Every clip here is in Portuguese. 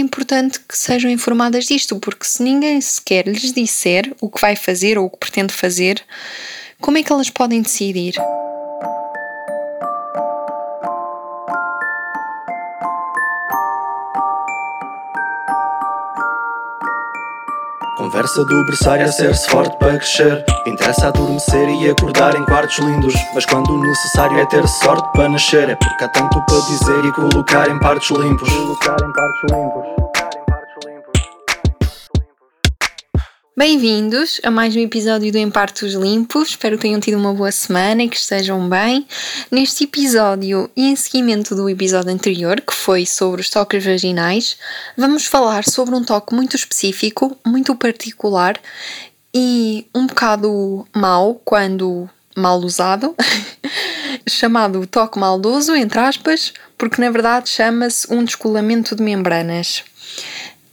importante que sejam informadas disto, porque se ninguém sequer lhes disser o que vai fazer ou o que pretende fazer, como é que elas podem decidir? Conversa do berçário a ser-se forte para crescer. Interessa adormecer e acordar em quartos lindos. Mas quando necessário é ter sorte para nascer. É porque há tanto para dizer e colocar em partes limpos. Colocar em partes limpos Bem-vindos a mais um episódio do Em Partos Limpos. Espero que tenham tido uma boa semana e que estejam bem. Neste episódio e em seguimento do episódio anterior, que foi sobre os toques vaginais, vamos falar sobre um toque muito específico, muito particular e um bocado mau quando mal usado, chamado toque maldoso, entre aspas, porque na verdade chama-se um descolamento de membranas.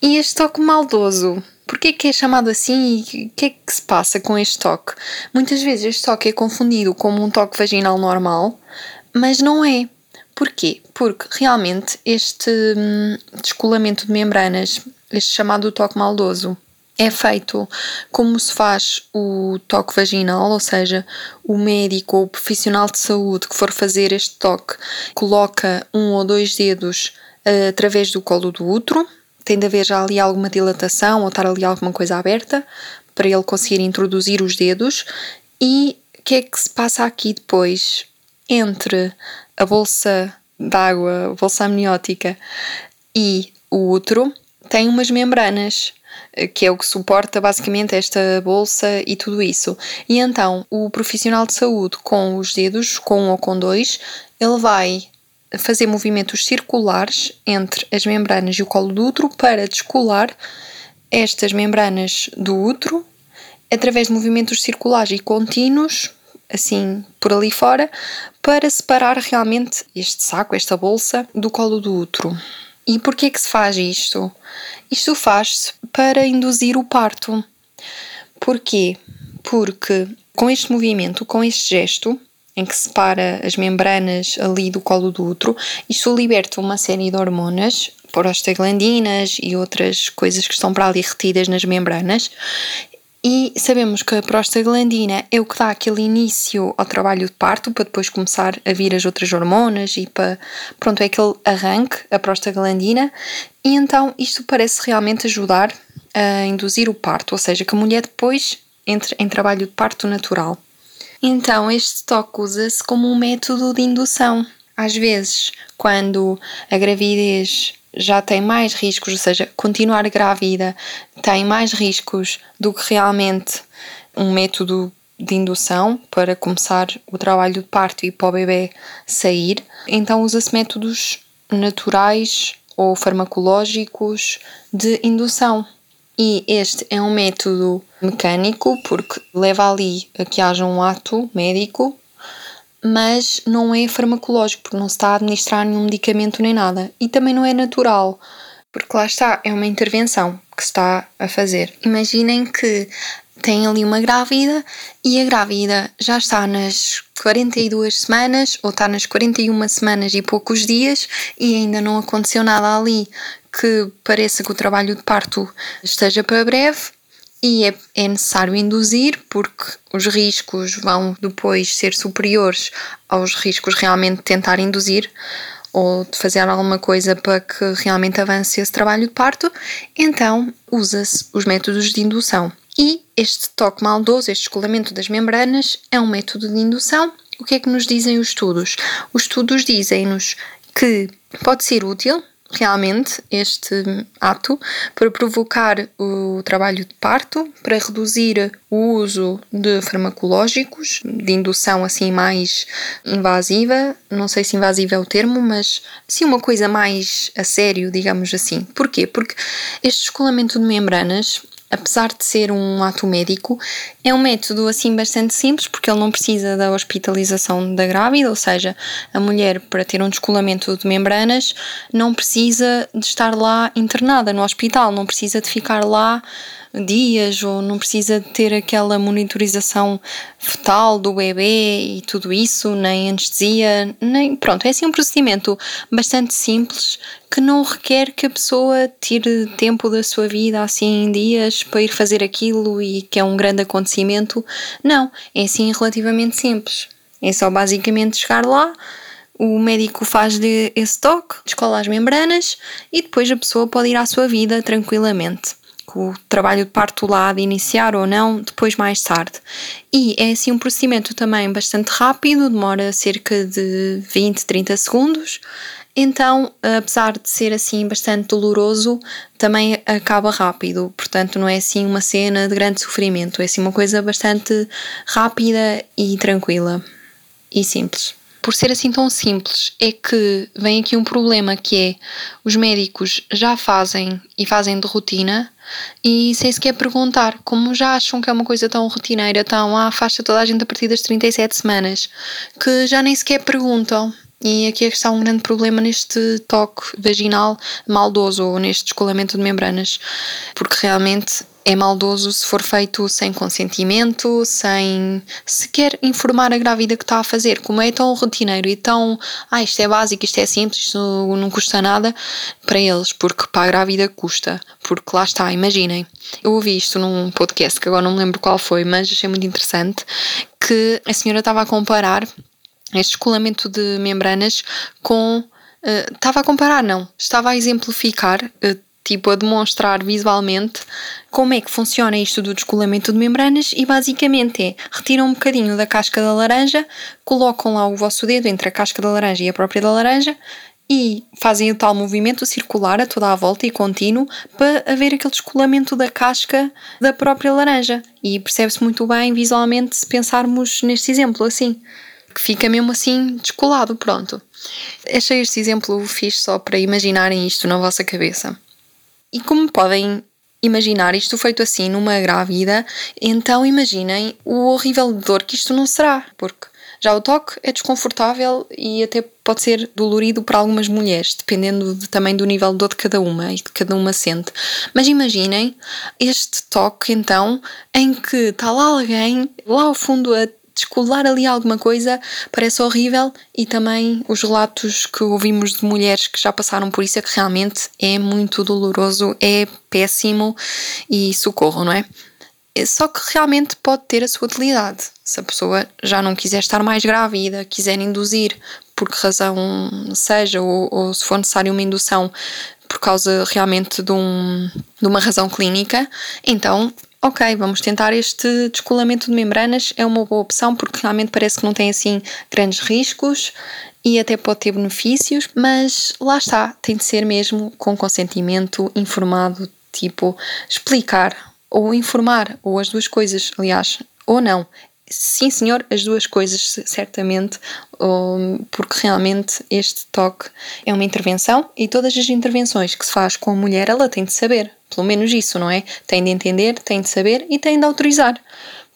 E este toque maldoso Porquê que é chamado assim e o que é que se passa com este toque? Muitas vezes este toque é confundido como um toque vaginal normal, mas não é. Porquê? Porque realmente este hum, descolamento de membranas, este chamado toque maldoso, é feito como se faz o toque vaginal, ou seja, o médico ou o profissional de saúde que for fazer este toque coloca um ou dois dedos uh, através do colo do útero tem de haver já ali alguma dilatação ou estar ali alguma coisa aberta para ele conseguir introduzir os dedos. E o que é que se passa aqui depois entre a bolsa d'água, bolsa amniótica e o útero? Tem umas membranas que é o que suporta basicamente esta bolsa e tudo isso. E então, o profissional de saúde com os dedos, com um ou com dois, ele vai fazer movimentos circulares entre as membranas e o colo do útero para descolar estas membranas do útero através de movimentos circulares e contínuos, assim por ali fora, para separar realmente este saco, esta bolsa, do colo do útero. E porquê que se faz isto? Isto faz-se para induzir o parto. Porquê? Porque com este movimento, com este gesto, em que separa as membranas ali do colo do útero. Isto liberta uma série de hormonas, prostaglandinas e outras coisas que estão para ali retidas nas membranas. E sabemos que a prostaglandina é o que dá aquele início ao trabalho de parto para depois começar a vir as outras hormonas e para, pronto, é aquele arranque, a prostaglandina. E então isto parece realmente ajudar a induzir o parto, ou seja, que a mulher depois entre em trabalho de parto natural. Então, este toque usa-se como um método de indução. Às vezes, quando a gravidez já tem mais riscos, ou seja, continuar grávida tem mais riscos do que realmente um método de indução para começar o trabalho de parto e para o bebê sair, então usa-se métodos naturais ou farmacológicos de indução. E este é um método mecânico porque leva ali a que haja um ato médico, mas não é farmacológico porque não se está a administrar nenhum medicamento nem nada. E também não é natural, porque lá está, é uma intervenção que se está a fazer. Imaginem que tem ali uma grávida e a grávida já está nas 42 semanas ou está nas 41 semanas e poucos dias e ainda não aconteceu nada ali que pareça que o trabalho de parto esteja para breve e é, é, necessário induzir porque os riscos vão depois ser superiores aos riscos realmente de tentar induzir ou de fazer alguma coisa para que realmente avance esse trabalho de parto, então usa-se os métodos de indução. E este toque maldoso, este descolamento das membranas, é um método de indução. O que é que nos dizem os estudos? Os estudos dizem-nos que pode ser útil realmente este ato para provocar o trabalho de parto, para reduzir o uso de farmacológicos, de indução assim mais invasiva, não sei se invasiva é o termo, mas sim uma coisa mais a sério, digamos assim. Porquê? Porque este descolamento de membranas apesar de ser um ato médico, é um método assim bastante simples porque ele não precisa da hospitalização da grávida, ou seja, a mulher para ter um descolamento de membranas não precisa de estar lá internada no hospital, não precisa de ficar lá dias ou não precisa ter aquela monitorização fetal do bebê e tudo isso, nem anestesia, nem. Pronto, é assim um procedimento bastante simples que não requer que a pessoa tire tempo da sua vida assim em dias para ir fazer aquilo e que é um grande acontecimento. Não, é assim relativamente simples. É só basicamente chegar lá, o médico faz-lhe esse toque, descola as membranas e depois a pessoa pode ir à sua vida tranquilamente. Com o trabalho de parto lá de iniciar ou não, depois mais tarde. E é assim um procedimento também bastante rápido, demora cerca de 20, 30 segundos. Então, apesar de ser assim bastante doloroso, também acaba rápido. Portanto, não é assim uma cena de grande sofrimento, é assim uma coisa bastante rápida e tranquila e simples por ser assim tão simples, é que vem aqui um problema que é os médicos já fazem e fazem de rotina e sem sequer perguntar, como já acham que é uma coisa tão rotineira, tão ah, afasta toda a gente a partir das 37 semanas, que já nem sequer perguntam. E aqui é que está um grande problema neste toque vaginal maldoso ou neste descolamento de membranas, porque realmente é maldoso se for feito sem consentimento, sem sequer informar a grávida que está a fazer. Como é tão rotineiro e tão, ah, isto é básico, isto é simples, isto não custa nada para eles, porque para a grávida custa. Porque lá está, imaginem. Eu ouvi isto num podcast que agora não me lembro qual foi, mas achei muito interessante que a senhora estava a comparar este descolamento de membranas com. Uh, estava a comparar, não. Estava a exemplificar uh, tipo a demonstrar visualmente como é que funciona isto do descolamento de membranas e basicamente é retiram um bocadinho da casca da laranja, colocam lá o vosso dedo entre a casca da laranja e a própria da laranja e fazem o tal movimento circular a toda a volta e contínuo para haver aquele descolamento da casca da própria laranja. E percebe-se muito bem visualmente se pensarmos neste exemplo assim, que fica mesmo assim descolado, pronto. Achei este exemplo fixe só para imaginarem isto na vossa cabeça. E como podem imaginar isto feito assim numa grávida, então imaginem o horrível dor que isto não será, porque já o toque é desconfortável e até pode ser dolorido para algumas mulheres, dependendo de, também do nível de dor de cada uma e de cada uma sente. Mas imaginem este toque então em que está lá alguém lá ao fundo a descolar ali alguma coisa parece horrível e também os relatos que ouvimos de mulheres que já passaram por isso é que realmente é muito doloroso, é péssimo e socorro, não é? é? Só que realmente pode ter a sua utilidade. Se a pessoa já não quiser estar mais grávida, quiser induzir por que razão seja, ou, ou se for necessário uma indução por causa realmente de, um, de uma razão clínica, então ok, vamos tentar este descolamento de membranas, é uma boa opção porque realmente parece que não tem assim grandes riscos e até pode ter benefícios, mas lá está, tem de ser mesmo com consentimento informado, tipo explicar ou informar, ou as duas coisas, aliás, ou não. Sim, senhor, as duas coisas, certamente, porque realmente este toque é uma intervenção e todas as intervenções que se faz com a mulher, ela tem de saber, pelo menos isso, não é? Tem de entender, tem de saber e tem de autorizar,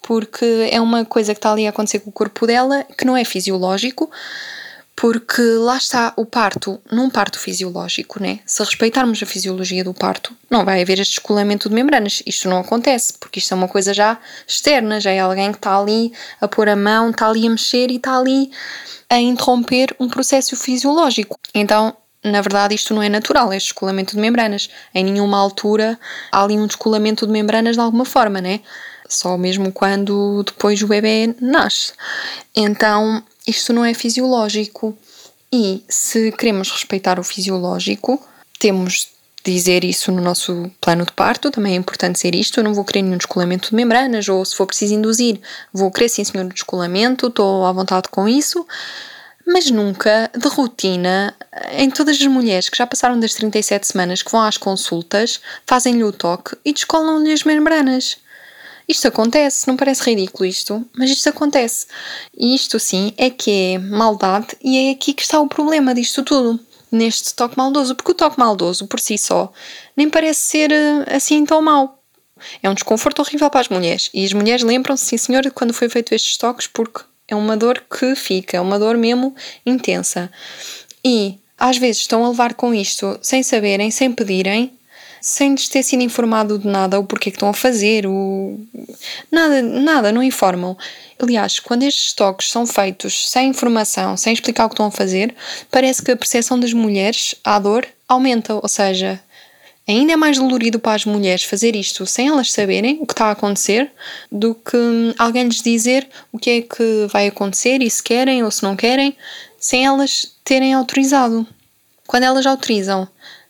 porque é uma coisa que está ali a acontecer com o corpo dela que não é fisiológico, porque lá está o parto, num parto fisiológico, né? Se respeitarmos a fisiologia do parto, não vai haver este descolamento de membranas. Isto não acontece, porque isto é uma coisa já externa, já é alguém que está ali a pôr a mão, está ali a mexer e está ali a interromper um processo fisiológico. Então, na verdade, isto não é natural, este descolamento de membranas. Em nenhuma altura há ali um descolamento de membranas de alguma forma, né? Só mesmo quando depois o bebê nasce. Então, isto não é fisiológico. E se queremos respeitar o fisiológico, temos de dizer isso no nosso plano de parto, também é importante dizer isto. Eu não vou querer nenhum descolamento de membranas, ou se for preciso induzir, vou querer sim, senhor, descolamento, estou à vontade com isso, mas nunca de rotina, em todas as mulheres que já passaram das 37 semanas que vão às consultas, fazem-lhe o toque e descolam-lhe as membranas. Isto acontece, não parece ridículo isto, mas isto acontece. E isto sim é que é maldade e é aqui que está o problema disto tudo, neste toque maldoso, porque o toque maldoso por si só nem parece ser eh, assim tão mau. É um desconforto horrível para as mulheres. E as mulheres lembram-se, sim senhor, de quando foi feito estes toques, porque é uma dor que fica, é uma dor mesmo intensa. E às vezes estão a levar com isto sem saberem, sem pedirem, sem lhes ter sido informado de nada, o porquê que estão a fazer, o... nada, nada, não informam. Aliás, quando estes toques são feitos sem informação, sem explicar o que estão a fazer, parece que a percepção das mulheres à dor aumenta, ou seja, ainda é mais dolorido para as mulheres fazer isto sem elas saberem o que está a acontecer do que alguém lhes dizer o que é que vai acontecer e se querem ou se não querem, sem elas terem autorizado. Quando elas autorizam,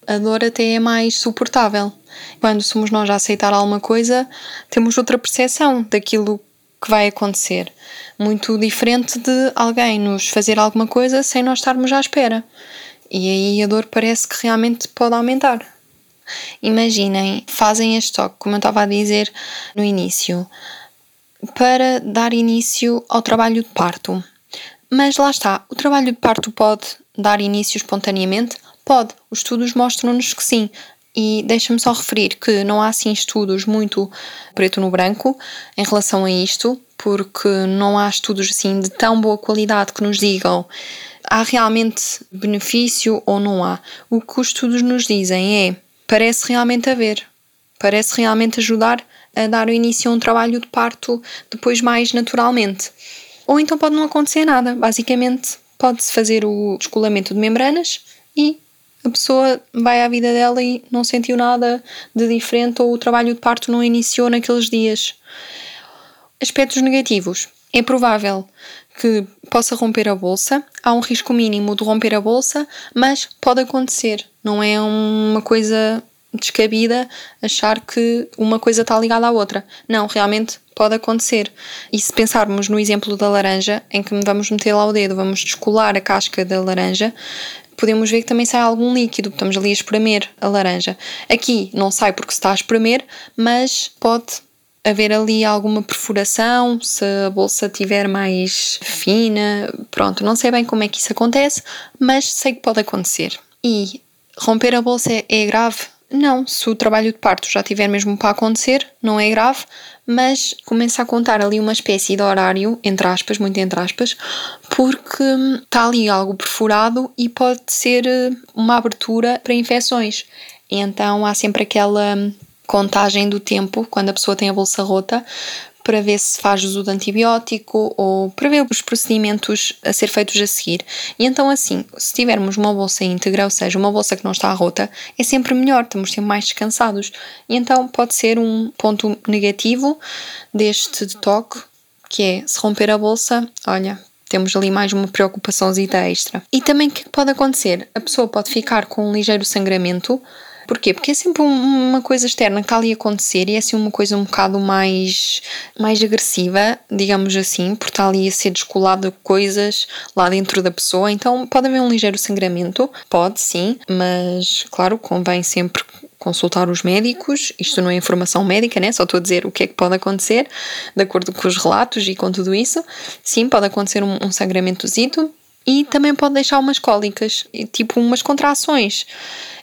a dor até é mais suportável. Quando somos nós a aceitar alguma coisa, temos outra percepção daquilo que vai acontecer. Muito diferente de alguém nos fazer alguma coisa sem nós estarmos à espera. E aí a dor parece que realmente pode aumentar. Imaginem, fazem este toque, como eu estava a dizer no início, para dar início ao trabalho de parto. Mas lá está, o trabalho de parto pode dar início espontaneamente? Pode. Os estudos mostram-nos que sim. E deixa-me só referir que não há assim estudos muito preto no branco em relação a isto, porque não há estudos assim de tão boa qualidade que nos digam há realmente benefício ou não há. O que os estudos nos dizem é parece realmente haver, parece realmente ajudar a dar o início a um trabalho de parto depois mais naturalmente. Ou então pode não acontecer nada. Basicamente, pode-se fazer o descolamento de membranas e a pessoa vai à vida dela e não sentiu nada de diferente ou o trabalho de parto não iniciou naqueles dias. Aspectos negativos. É provável que possa romper a bolsa, há um risco mínimo de romper a bolsa, mas pode acontecer. Não é uma coisa descabida achar que uma coisa está ligada à outra. Não, realmente pode acontecer. E se pensarmos no exemplo da laranja, em que vamos meter lá o dedo, vamos descolar a casca da laranja, podemos ver que também sai algum líquido, estamos ali a espremer a laranja. Aqui não sai porque está a espremer, mas pode haver ali alguma perfuração, se a bolsa estiver mais fina, pronto, não sei bem como é que isso acontece, mas sei que pode acontecer. E romper a bolsa é, é grave? Não, se o trabalho de parto já tiver mesmo para acontecer, não é grave, mas começa a contar ali uma espécie de horário, entre aspas, muito entre aspas, porque está ali algo perfurado e pode ser eh, uma abertura para infecções. Então há sempre aquela contagem do tempo quando a pessoa tem a bolsa rota para ver se faz uso de antibiótico ou para ver os procedimentos a ser feitos a seguir. E então, assim, se tivermos uma bolsa íntegra, ou seja, uma bolsa que não está rota, é sempre melhor, estamos sempre mais descansados. E então pode ser um ponto negativo deste toque, que é se romper a bolsa, olha, temos ali mais uma preocupaçãozinha extra. E também o que pode acontecer? A pessoa pode ficar com um ligeiro sangramento Porquê? Porque é sempre uma coisa externa que está ali a acontecer e é assim uma coisa um bocado mais, mais agressiva, digamos assim, porque está ali a ser descolado coisas lá dentro da pessoa. Então pode haver um ligeiro sangramento, pode sim, mas claro, convém sempre consultar os médicos. Isto não é informação médica, né? Só estou a dizer o que é que pode acontecer, de acordo com os relatos e com tudo isso. Sim, pode acontecer um, um e também pode deixar umas cólicas, tipo umas contrações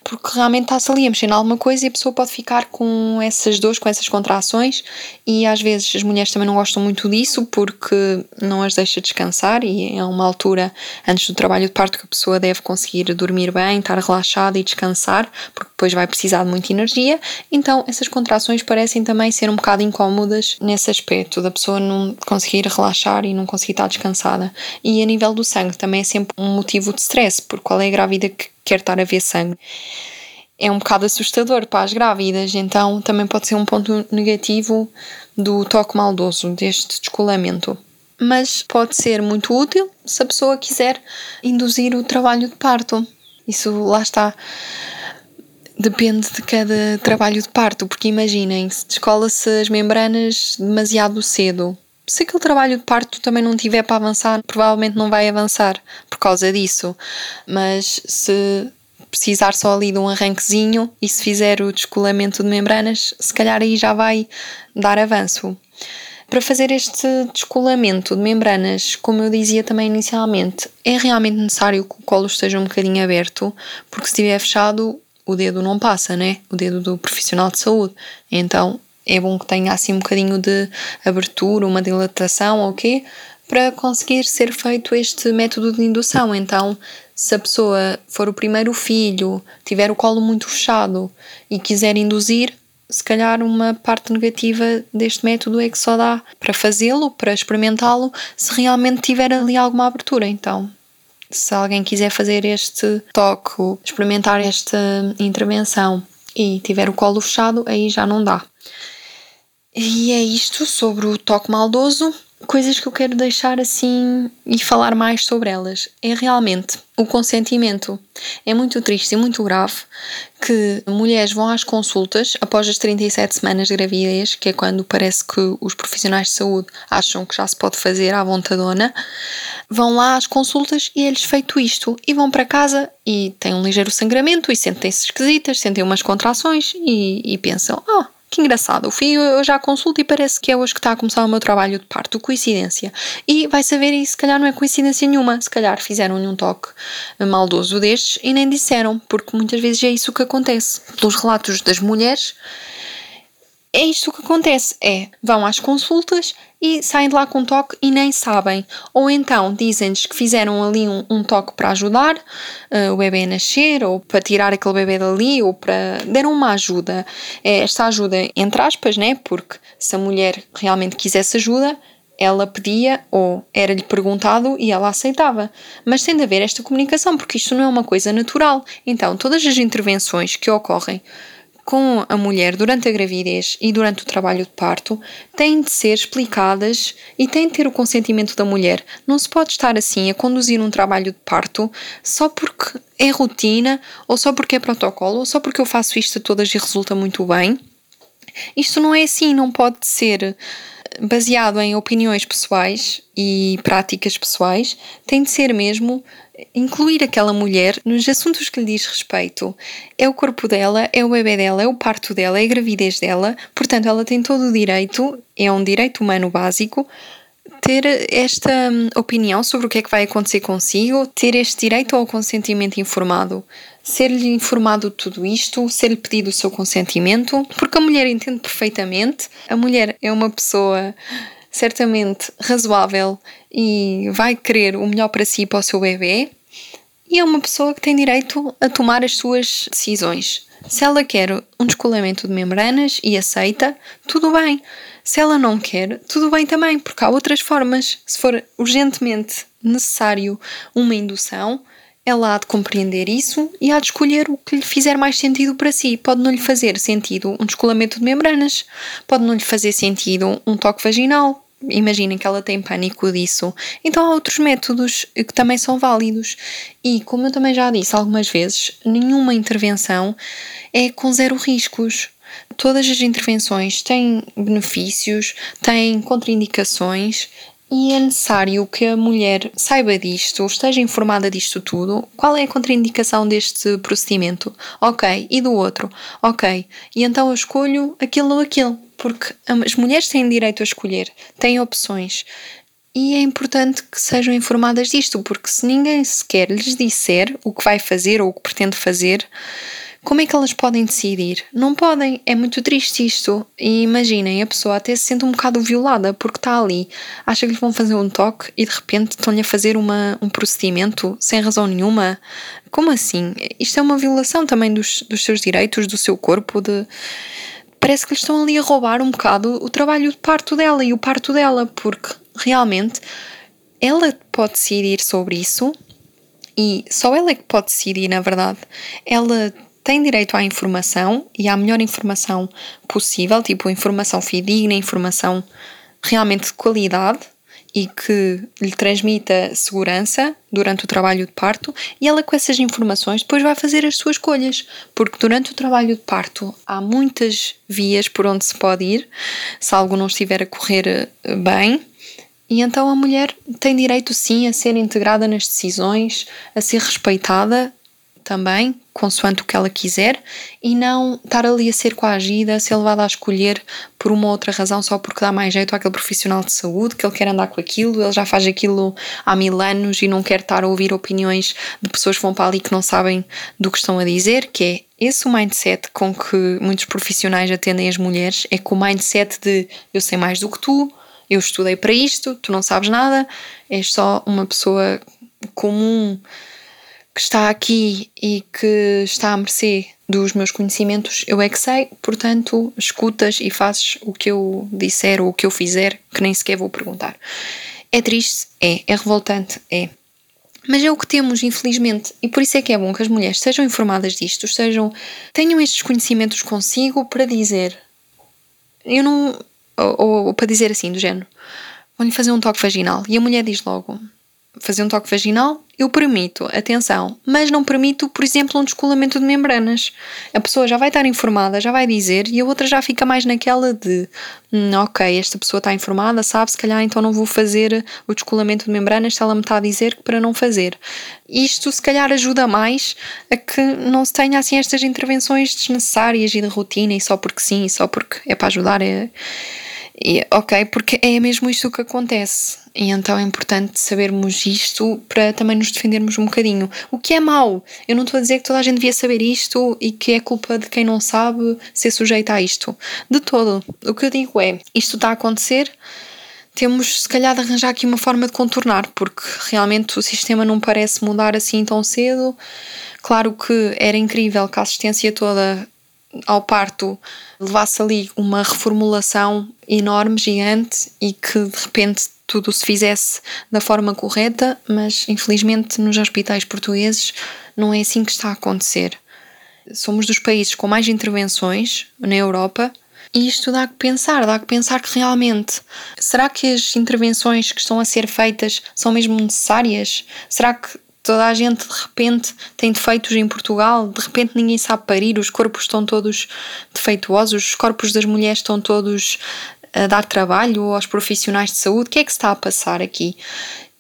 porque realmente está-se ali a mexer em alguma coisa e a pessoa pode ficar com essas dores, com essas contrações, e às vezes as mulheres também não gostam muito disso porque não as deixa descansar e é uma altura antes do trabalho de parto que a pessoa deve conseguir dormir bem, estar relaxada e descansar, porque depois vai precisar de muita energia. Então essas contrações parecem também ser um bocado incómodas nesse aspecto, da pessoa não conseguir relaxar e não conseguir estar descansada. E a nível do sangue também é sempre um motivo de stress, porque qual é a grávida que quer estar a ver sangue. É um bocado assustador para as grávidas, então também pode ser um ponto negativo do toque maldoso, deste descolamento. Mas pode ser muito útil se a pessoa quiser induzir o trabalho de parto. Isso lá está. Depende de cada trabalho de parto, porque imaginem, se descola-se as membranas demasiado cedo, se aquele trabalho de parto também não tiver para avançar, provavelmente não vai avançar por causa disso. Mas se precisar só ali de um arranquezinho e se fizer o descolamento de membranas, se calhar aí já vai dar avanço. Para fazer este descolamento de membranas, como eu dizia também inicialmente, é realmente necessário que o colo esteja um bocadinho aberto, porque se estiver fechado, o dedo não passa, né? O dedo do profissional de saúde. Então é bom que tenha assim um bocadinho de abertura, uma dilatação ou okay, quê, para conseguir ser feito este método de indução. Então, Se a pessoa for o primeiro filho, tiver o colo muito fechado e quiser induzir, se calhar uma parte negativa deste método é que só dá para fazê-lo, para experimentá-lo, se realmente tiver ali alguma abertura. Então, se alguém quiser fazer este toque, experimentar esta intervenção e tiver o colo fechado, aí já não dá. E é isto sobre o toque maldoso. Coisas que eu quero deixar assim e falar mais sobre elas. É realmente o consentimento. É muito triste e muito grave que mulheres vão às consultas após as 37 semanas de gravidez, que é quando parece que os profissionais de saúde acham que já se pode fazer à vontadona, vão lá às consultas e eles feito isto. E vão para casa e têm um ligeiro sangramento e sentem-se esquisitas, sentem umas contrações e, e pensam, oh, que engraçado, o filho eu já consulto e parece que é hoje que está a começar o meu trabalho de parto, coincidência. E vai saber, e se calhar não é coincidência nenhuma, se calhar fizeram-lhe um toque maldoso destes e nem disseram, porque muitas vezes é isso que acontece. Pelos relatos das mulheres, é isto que acontece: é vão às consultas e saem de lá com um toque e nem sabem. Ou então dizem-lhes que fizeram ali um, um toque para ajudar uh, o bebê a nascer, ou para tirar aquele bebê dali, ou para. deram uma ajuda. É esta ajuda, entre aspas, né? Porque se a mulher realmente quisesse ajuda, ela pedia ou era-lhe perguntado e ela aceitava. Mas tem de haver esta comunicação, porque isto não é uma coisa natural. Então, todas as intervenções que ocorrem com a mulher durante a gravidez e durante o trabalho de parto têm de ser explicadas e têm de ter o consentimento da mulher. Não se pode estar assim a conduzir um trabalho de parto só porque é rotina, ou só porque é protocolo, ou só porque eu faço isto a todas e resulta muito bem. Isto não é assim, não pode ser baseado em opiniões pessoais e práticas pessoais, tem de ser mesmo incluir aquela mulher nos assuntos que lhe diz respeito. É o corpo dela, é o bebê dela, é o parto dela, é a gravidez dela, portanto, ela tem todo o direito, é um direito humano básico, ter esta hum, opinião sobre o que é que vai acontecer consigo, ter este direito ao consentimento informado. Ser-lhe informado tudo isto, ser-lhe pedido o seu consentimento, porque a mulher entende perfeitamente. A mulher é uma pessoa certamente razoável e vai querer o melhor para si e para o seu bebê, e é uma pessoa que tem direito a tomar as suas decisões. Se ela quer um descolamento de membranas e aceita, tudo bem. Se ela não quer, tudo bem também, porque há outras formas. Se for urgentemente necessário uma indução, ela há de compreender isso e há de escolher o que lhe fizer mais sentido para si. Pode não lhe fazer sentido um descolamento de membranas, pode não lhe fazer sentido um toque vaginal, imaginem que ela tem pânico disso. Então há outros métodos que também são válidos. E como eu também já disse algumas vezes, nenhuma intervenção é com zero riscos. Todas as intervenções têm benefícios, têm contraindicações e é necessário que a mulher saiba disto, esteja informada disto tudo. Qual é a contraindicação deste procedimento? Ok, e do outro? Ok, e então eu escolho aquilo ou aquilo porque as mulheres têm direito a escolher, têm opções. E é importante que sejam informadas disto, porque se ninguém sequer lhes disser o que vai fazer ou o que pretende fazer, como é que elas podem decidir? Não podem, é muito triste isto. E imaginem, a pessoa até se sente um bocado violada porque está ali, acha que lhe vão fazer um toque e de repente estão-lhe a fazer uma, um procedimento sem razão nenhuma. Como assim? Isto é uma violação também dos, dos seus direitos, do seu corpo, de parece que lhe estão ali a roubar um bocado o trabalho de parto dela e o parto dela, porque realmente ela pode decidir sobre isso e só ela é que pode decidir, na verdade. Ela tem direito à informação e à melhor informação possível, tipo informação fidedigna, informação realmente de qualidade e que lhe transmita segurança durante o trabalho de parto, e ela, com essas informações, depois vai fazer as suas escolhas, porque durante o trabalho de parto há muitas vias por onde se pode ir, se algo não estiver a correr eh, bem. E então a mulher tem direito sim a ser integrada nas decisões, a ser respeitada também, consoante o que ela quiser, e não estar ali a ser coagida, a ser levada a escolher por uma outra razão só porque dá mais jeito àquele profissional de saúde, que ele quer andar com aquilo, ele já faz aquilo há mil anos e não quer estar a ouvir opiniões de pessoas que vão para ali que não sabem do que estão a dizer, que é esse o mindset com que muitos profissionais atendem as mulheres, é com o mindset de eu sei mais do que tu, eu estudei para isto, tu não sabes nada, és só uma pessoa comum que está aqui e que está à mercê dos meus conhecimentos, eu é que sei, portanto, escutas e fazes o que eu disser ou o que eu fizer, que nem sequer vou perguntar. É triste? É. É revoltante? É. Mas é o que temos, infelizmente, e por isso é que é bom que as mulheres sejam informadas disto, sejam, tenham estes conhecimentos consigo para dizer. Eu não. Ou, ou, para dizer assim, do género: vão-lhe fazer um toque vaginal. E a mulher diz logo: fazer um toque vaginal, eu permito, atenção, mas não permito, por exemplo, um descolamento de membranas. A pessoa já vai estar informada, já vai dizer, e a outra já fica mais naquela de hum, ok, esta pessoa está informada, sabe, se calhar então não vou fazer o descolamento de membranas se ela me está a dizer que para não fazer. Isto se calhar ajuda mais a que não se tenha assim estas intervenções desnecessárias e de rotina e só porque sim, e só porque é para ajudar. É e, ok, porque é mesmo isto que acontece. E então é importante sabermos isto para também nos defendermos um bocadinho. O que é mau? Eu não estou a dizer que toda a gente devia saber isto e que é culpa de quem não sabe ser sujeito a isto. De todo. O que eu digo é: isto está a acontecer, temos se calhar de arranjar aqui uma forma de contornar, porque realmente o sistema não parece mudar assim tão cedo. Claro que era incrível que a assistência toda ao parto levasse ali uma reformulação enorme, gigante e que de repente tudo se fizesse da forma correta, mas infelizmente nos hospitais portugueses não é assim que está a acontecer. Somos dos países com mais intervenções na Europa e isto dá que pensar, dá que pensar que realmente será que as intervenções que estão a ser feitas são mesmo necessárias? Será que toda a gente de repente tem defeitos em Portugal, de repente ninguém sabe parir, os corpos estão todos defeituosos, os corpos das mulheres estão todos a dar trabalho aos profissionais de saúde. O que é que está a passar aqui?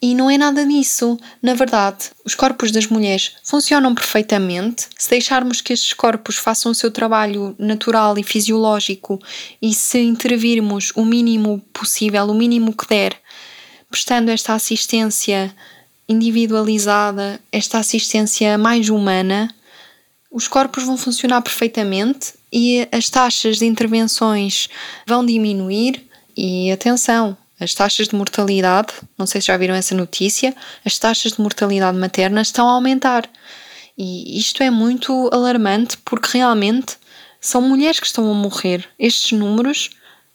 E não é nada disso. Na verdade, os corpos das mulheres funcionam perfeitamente. Se deixarmos que estes corpos façam o seu trabalho natural e fisiológico e se intervirmos o mínimo possível, o mínimo que der, prestando esta assistência individualizada, esta assistência mais humana, os corpos vão funcionar perfeitamente e as taxas de intervenções vão diminuir. E atenção, as taxas de mortalidade, não sei se já viram essa notícia, as taxas de mortalidade materna estão a aumentar. E isto é muito alarmante porque realmente são mulheres que estão a morrer. Estes números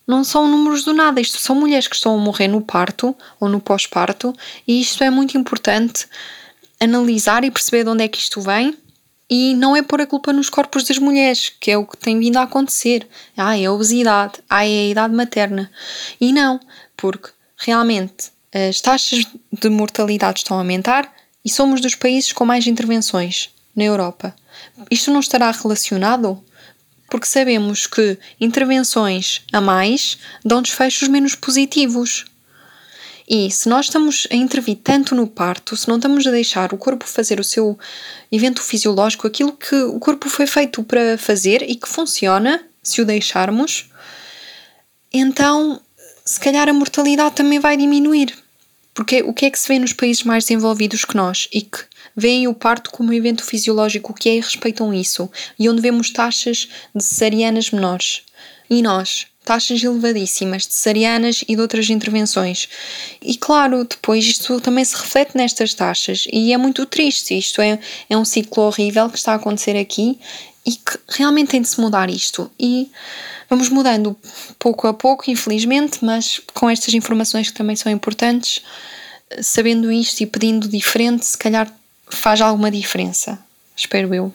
não são números do nada, isto são mulheres que estão a morrer no parto ou no pós-parto, e isto é muito importante analisar e perceber de onde é que isto vem. E não é pôr a culpa nos corpos das mulheres, que é o que tem vindo a acontecer. Ah, é a obesidade, ah, é a idade materna. E não, porque realmente as taxas de mortalidade estão a aumentar e somos dos países com mais intervenções na Europa. Isto não estará relacionado porque sabemos que intervenções a mais dão desfechos menos positivos. E se nós estamos a intervir tanto no parto, se não estamos a deixar o corpo fazer o seu evento fisiológico, aquilo que o corpo foi feito para fazer e que funciona, se o deixarmos, então se calhar a mortalidade também vai diminuir. Porque o que é que se vê nos países mais desenvolvidos que nós e que veem o parto como um evento fisiológico que é e respeitam isso, e onde vemos taxas de cesarianas menores. E nós, taxas elevadíssimas de cesarianas e de outras intervenções. E claro, depois isto também se reflete nestas taxas, e é muito triste. Isto é, é um ciclo horrível que está a acontecer aqui e que realmente tem de se mudar isto. E vamos mudando pouco a pouco, infelizmente, mas com estas informações que também são importantes, sabendo isto e pedindo diferente, se calhar faz alguma diferença. Espero eu.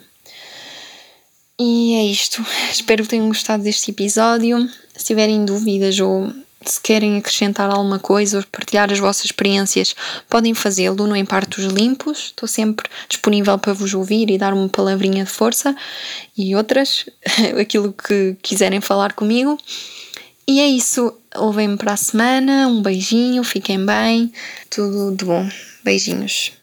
E é isto. Espero que tenham gostado deste episódio. Se tiverem dúvidas ou se querem acrescentar alguma coisa ou partilhar as vossas experiências, podem fazê-lo no Em Partos Limpos. Estou sempre disponível para vos ouvir e dar uma palavrinha de força e outras, aquilo que quiserem falar comigo. E é isso. Ouvem-me para a semana. Um beijinho, fiquem bem. Tudo de bom. Beijinhos.